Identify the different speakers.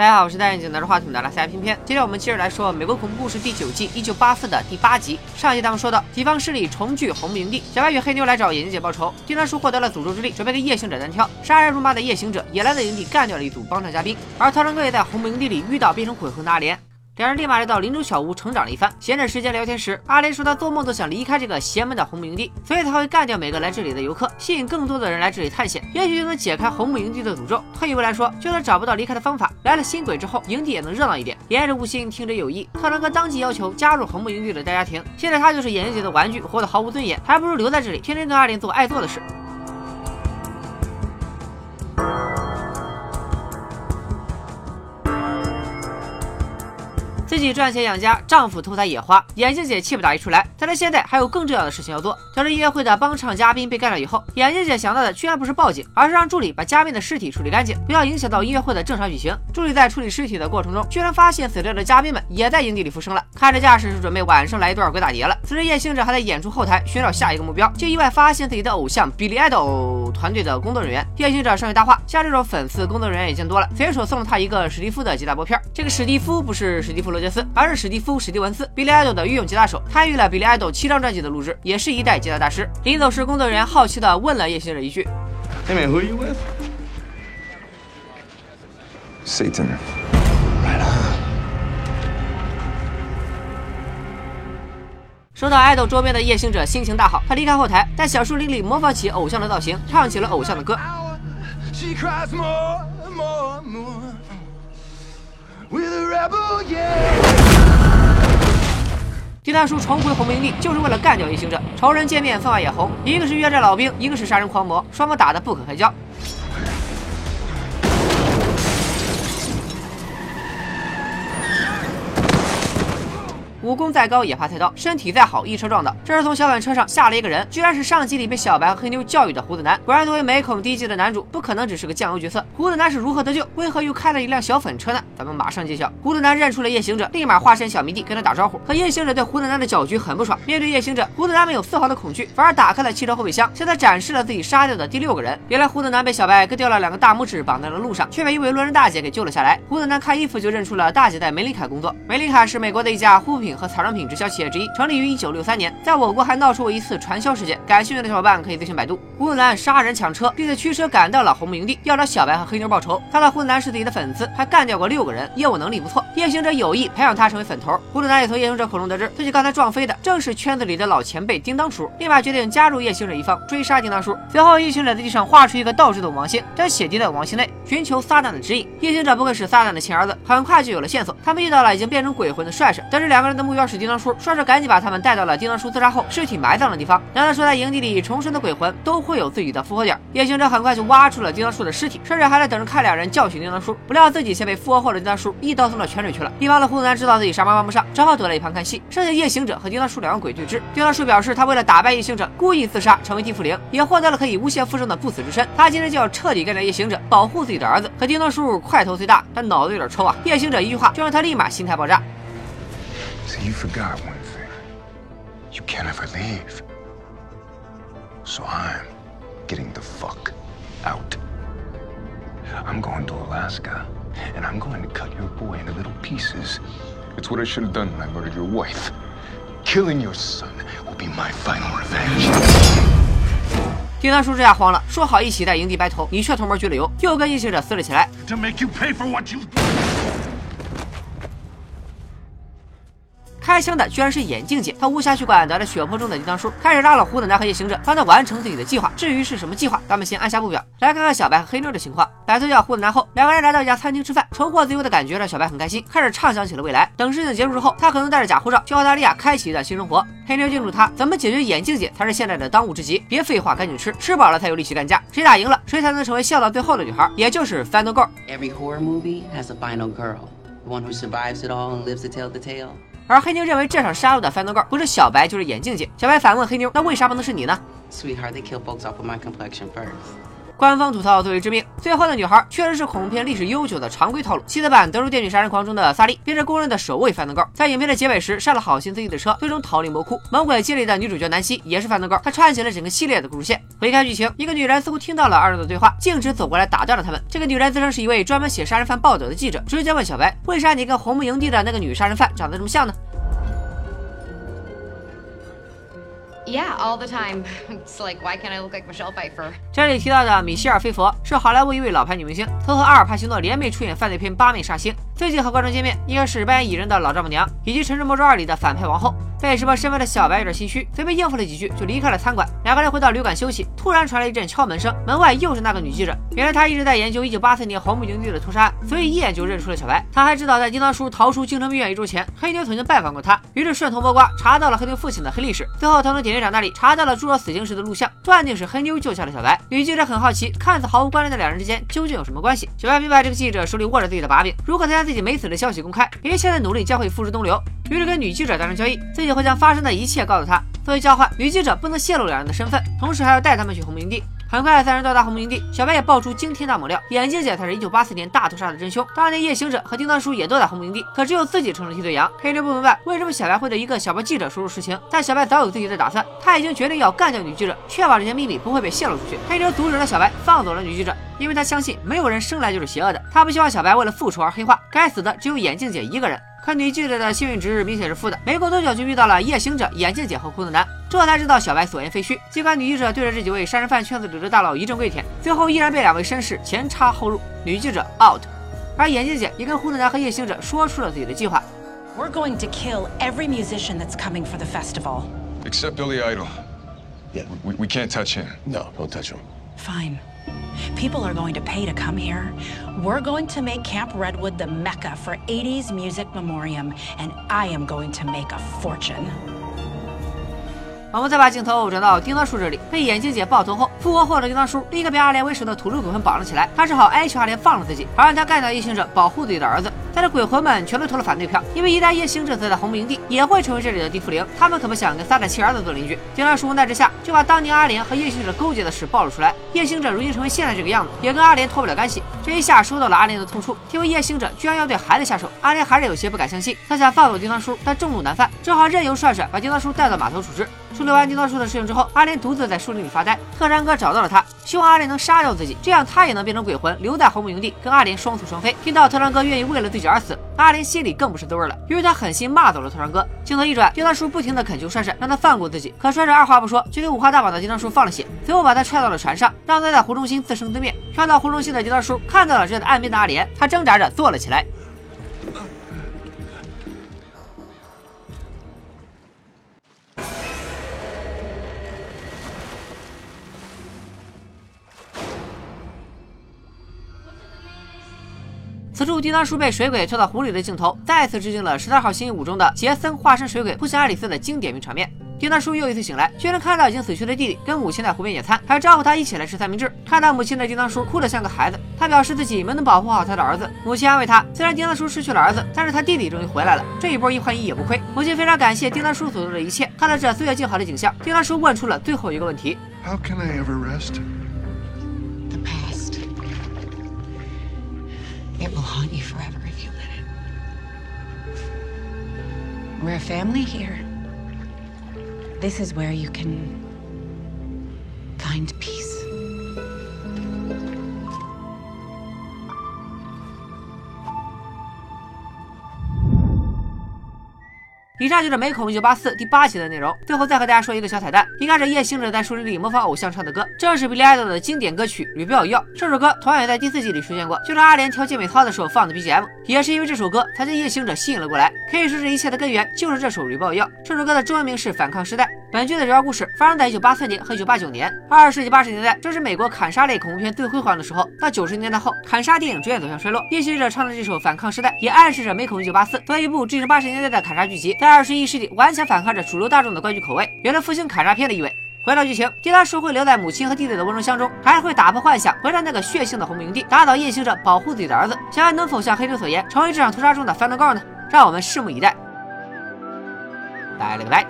Speaker 1: 大家好，我是戴眼镜拿着话筒的拉塞偏偏。今天我们接着来说美国恐怖故事第九季一九八四的第八集。上集咱们说到，敌方势力重聚红木营地，小白与黑妞来找眼镜姐报仇。丁当叔获得了诅咒之力，准备跟夜行者单挑。杀人如麻的夜行者也来到营地干掉了一组帮战嘉宾，而涛长哥也在红木营地里遇到变成鬼魂的阿莲。两人立马来到林中小屋成长了一番。闲着时间聊天时，阿莲说他做梦都想离开这个邪门的红木营地，所以才会干掉每个来这里的游客，吸引更多的人来这里探险，也许就能解开红木营地的诅咒。退一步来说，就算找不到离开的方法，来了新鬼之后，营地也能热闹一点。言着无心，听着有意，特伦哥当即要求加入红木营地的大家庭。现在他就是眼睛姐的玩具，活得毫无尊严，还不如留在这里，天天跟阿莲做爱做的事。自己赚钱养家，丈夫偷采野花，眼镜姐气不打一处来。但是现在还有更重要的事情要做。得知音乐会的帮唱嘉宾被干掉以后，眼镜姐想到的居然不是报警，而是让助理把嘉宾的尸体处理干净，不要影响到音乐会的正常举行。助理在处理尸体的过程中，居然发现死掉的嘉宾们也在营地里复生了。看着架势，是准备晚上来一段鬼打碟了。此时夜行者还在演出后台寻找下一个目标，就意外发现自己的偶像 Billy Idol 团队的工作人员。夜行者上去搭话，像这种粉丝工作人员也见多了，随手送了他一个史蒂夫的吉他拨片。这个史蒂夫不是史蒂夫罗杰斯，而是史蒂夫史蒂文斯，Billy Idol 的御用吉他手，参与了 Billy Idol 七张专辑的录制，也是一代吉他大师。临走时，工作人员好奇的问了夜行者一句
Speaker 2: ：“Hey man, who you with? Satan. Right on.”
Speaker 1: 收到爱豆桌边的夜行者心情大好，他离开后台，在小树林里模仿起偶像的造型，唱起了偶像的歌。丁大叔重回红木营地，就是为了干掉一行者。仇人见面分外眼红，一个是越战老兵，一个是杀人狂魔，双方打得不可开交。武功再高也怕菜刀，身体再好一车撞倒。这时从小板车上下了一个人，居然是上集里被小白和黑妞教育的胡子男。果然作为美恐低级的男主，不可能只是个酱油角色。胡子男是如何得救？为何又开了一辆小粉车呢？咱们马上揭晓。胡子男认出了夜行者，立马化身小迷弟跟他打招呼。可夜行者对胡子男的搅局很不爽。面对夜行者，胡子男没有丝毫的恐惧，反而打开了汽车后备箱，向他展示了自己杀掉的第六个人。原来胡子男被小白割掉了两个大拇指，绑在了路上，却被一位路人大姐给救了下来。胡子男看衣服就认出了大姐在梅林凯工作。梅林凯是美国的一家护肤品和彩妆品直销。企业之一，成立于一九六三年，在我国还闹出过一次传销事件。感兴趣的小伙伴可以自行百度。胡子男杀人抢车，并且驱车赶到了红木营地，要找小白和黑妞报仇。他的胡子男是自己的粉丝，还干掉过六个人，业务能力不错。夜行者有意培养他成为粉头。胡子男也从夜行者口中得知，自己刚才撞飞的正是圈子里的老前辈叮当叔，立马决定加入夜行者一方，追杀叮当叔。随后，夜行者在地上画出一个倒置的王星，将血滴在王星内，寻求撒旦的指引。夜行者不愧是撒旦的亲儿子，很快就有了线索。他们遇到了已经变成鬼魂的帅帅，得知两个人的目标是叮当叔，帅帅赶紧把他们。带到了叮当叔自杀后尸体埋葬的地方。难道说在营地里重生的鬼魂都会有自己的复活点？夜行者很快就挖出了叮当叔的尸体，甚至还在等着看两人教训叮当叔。不料自己先被复活后的叮当叔一刀送到泉水去了。一旁的胡子男知道自己啥忙帮不上，只好躲在一旁看戏。剩下夜行者和叮当叔两个鬼对峙。叮当叔表示他为了打败夜行者，故意自杀成为地缚灵，也获得了可以无限复生的不死之身。他今天就要彻底干掉夜行者，保护自己的儿子。可叮当叔块头虽大，但脑子有点抽啊！夜行者一句话就让他立马心态爆炸。
Speaker 2: You can't ever leave. So I'm getting the fuck out. I'm going to Alaska, and I'm going to cut your boy into little pieces. It's what I should have done when I murdered your wife. Killing your son will be my final revenge.
Speaker 1: 丁当叔这下慌了，说好一起在营地白头，你却偷摸拘了油，又跟异行者撕了起来。
Speaker 2: To make you pay for what you
Speaker 1: 开枪的居然是眼镜姐，她无暇去管待在血泊中的叮当叔，开始拉了胡子男和夜行者，帮他完成自己的计划。至于是什么计划，咱们先按下不表，来看看小白和黑妞的情况。摆脱掉胡子男后，两个人来到一家餐厅吃饭，重获自由的感觉让小白很开心，开始畅想起了。未来。等事情结束之后，他可能带着假护照去澳大利亚开启一段新生活。黑妞叮嘱他，怎么解决眼镜姐才是现在的当务之急，别废话，赶紧吃，吃饱了。才有力气干架。谁打赢了，谁才能成为笑到最后的女孩，也就是 Final Girl。
Speaker 3: Every horror movie has a final girl, the one who survives it all and lives to tell the tale.
Speaker 1: 而黑妞认为这场杀戮的翻头盖不是小白就是眼镜姐。小白反问黑妞：“那为啥不能是你呢？”
Speaker 3: Sweetheart, they kill folks off of my complexion first.
Speaker 1: 官方吐槽最为致命。最后的女孩确实是恐怖片历史悠久的常规套路。妻子版《德州电锯杀人狂》中的萨利便是公认的首位翻灯狗，在影片的结尾时杀了好心自己的车，最终逃离魔窟。猛鬼接里的女主角南希也是翻灯狗，她串起了整个系列的故事线。回看剧情，一个女人似乎听到了二人的对话，径直走过来打断了他们。这个女人自称是一位专门写杀人犯报道的记者，直接问小白：“为啥你跟红木营地的那个女杀人犯长得这么像呢？”
Speaker 4: Yeah, all the time. It's like, why can't I look like Michelle Pfeiffer?
Speaker 1: 这里提到的米歇尔·菲佛是好莱坞一位老牌女明星，曾和阿尔帕西诺联袂出演犯罪片《八面煞星》。最近和观众见面，应该是扮演蚁人的老丈母娘，以及《城市魔咒二》里的反派王后。被识破身份的小白有点心虚，随便应付了几句就离开了餐馆。两个人回到旅馆休息，突然传来一阵敲门声，门外又是那个女记者。原来她一直在研究1984年红木营地的屠杀案，所以一眼就认出了小白。她还知道在叮当叔逃出精神病院一周前，黑妞曾经拜访过他，于是顺藤摸瓜查到了黑妞父亲的黑历史。最后，他从典狱长那里查到了朱若死刑时的录像，断定是黑妞救下了小白。女记者很好奇，看似毫无关联的两人之间究竟有什么关系？小白明白这个记者手里握着自己的把柄，如果他将自己没死的消息公开，一切的努力将会付诸东流。于是跟女记者达成交易，自己会将发生的一切告诉她。作为交换，女记者不能泄露两人的身份，同时还要带他们去红木营地。很快，三人到达红木营地，小白也爆出惊天大猛料：眼镜姐才是一九八四年大屠杀的真凶。当年夜行者和叮当叔也都在红木营地，可只有自己成了替罪羊。黑妞不明白为什么小白会对一个小报记者说出实情，但小白早有自己的打算，他已经决定要干掉女记者，确保这些秘密不会被泄露出去。黑妞阻止了小白，放走了女记者，因为他相信没有人生来就是邪恶的，他不希望小白为了复仇而黑化，该死的只有眼镜姐一个人。可女记者的幸运值明显是负的，没过多久就遇到了夜行者、眼镜姐和胡子男，这才知道小白所言非虚。尽管女记者对着这几位杀人犯圈子里的大佬一阵跪舔，最后依然被两位绅士前插后入，女记者 out，而眼镜姐也跟胡子男和夜行者说出了自己的计划。
Speaker 5: We're going to kill every musician that's coming for the festival.
Speaker 2: Except Billy Idol.
Speaker 6: Yeah.
Speaker 2: We, we can't touch him.
Speaker 6: No, don't touch him.
Speaker 5: Fine. People are going to pay to come here. We're going to make Camp Redwood the mecca for 80s music memoriam, and I am going to make a fortune.
Speaker 1: 我们再把镜头转到叮当叔这里，被眼镜姐爆头后，复活后的叮当叔立刻被阿莲为首的土著鬼魂绑了起来。他只好哀求阿莲放了自己，好让他干掉夜行者，保护自己的儿子。但是鬼魂们全都投了反对票，因为一旦夜行者死在红木营地，也会成为这里的地缚灵。他们可不想跟撒旦妻儿子做邻居。叮当叔无奈之下，就把当年阿莲和夜行者勾结的事暴露出来。夜行者如今成为现在这个样子，也跟阿莲脱不了干系。这一下收到了阿莲的痛处，听闻夜行者居然要对孩子下手，阿莲还是有些不敢相信。他想放走叮当叔，但众怒难犯，只好任由帅帅把叮当叔带到码头处置。处理完叮当叔的事情之后，阿莲独自在树林里发呆。特山哥找到了他，希望阿莲能杀掉自己，这样他也能变成鬼魂，留在红木营地跟阿莲双宿双飞。听到特山哥愿意为了自己而死，阿莲心里更不是滋味了，于是他狠心骂走了特山哥。镜头一转，叮当叔不停地恳求帅帅让他放过自己，可帅帅二话不说就给五花大绑的叮当叔放了血，随后把他踹到了船上，让他在湖中心自生自灭。跳到湖中心的叮当叔看到了正在岸边的阿莲，他挣扎着坐了起来。此处叮当叔被水鬼拖到湖里的镜头，再次致敬了十三号星期五中的杰森化身水鬼扑向爱丽丝的经典名场面。叮当叔又一次醒来，居然看到已经死去的弟弟跟母亲在湖边野餐，还招呼他一起来吃三明治。看到母亲的叮当叔哭得像个孩子，他表示自己没能保护好他的儿子。母亲安慰他，虽然叮当叔失去了儿子，但是他弟弟终于回来了，这一波一换一也不亏。母亲非常感谢叮当叔所做的一切。看到这岁月静好的景象，叮当叔问出了最后一个问题
Speaker 2: ：How can I ever rest?
Speaker 3: The past. It will haunt you forever if you let it.
Speaker 5: We're a family here. This is where you can find peace.
Speaker 1: 以上就是《美恐一九八四》第八集的内容。最后再和大家说一个小彩蛋：一开始夜行者在树林里模仿偶像唱的歌，正是 Billy Idol 的经典歌曲《Rebel 要》。这首歌同样也在第四季里出现过，就是阿莲跳健美操的时候放的 BGM。也是因为这首歌，才将夜行者吸引了过来。可以说，这一切的根源就是这首《Rebel 要》。这首歌的中文名是《反抗时代》。本剧的主要故事发生在一九八四年和一九八九年。二十世纪八十年代正是美国砍杀类恐怖片最辉煌的时候。到九十年代后，砍杀电影逐渐走向衰落。夜行者唱的这首《反抗时代》也暗示着《美恐一九八四》作为一部致敬八十年代的砍杀剧集，在二十一世纪顽强反抗着主流大众的观剧口味，有着复兴卡扎片的意味。回到剧情，迪拉叔会留在母亲和弟弟的温柔乡中，还是会打破幻想，回到那个血腥的红木营地，打倒夜行者，保护自己的儿子？小安能否像黑妞所言，成为这场屠杀中的翻灯高呢？让我们拭目以待。拜了个拜。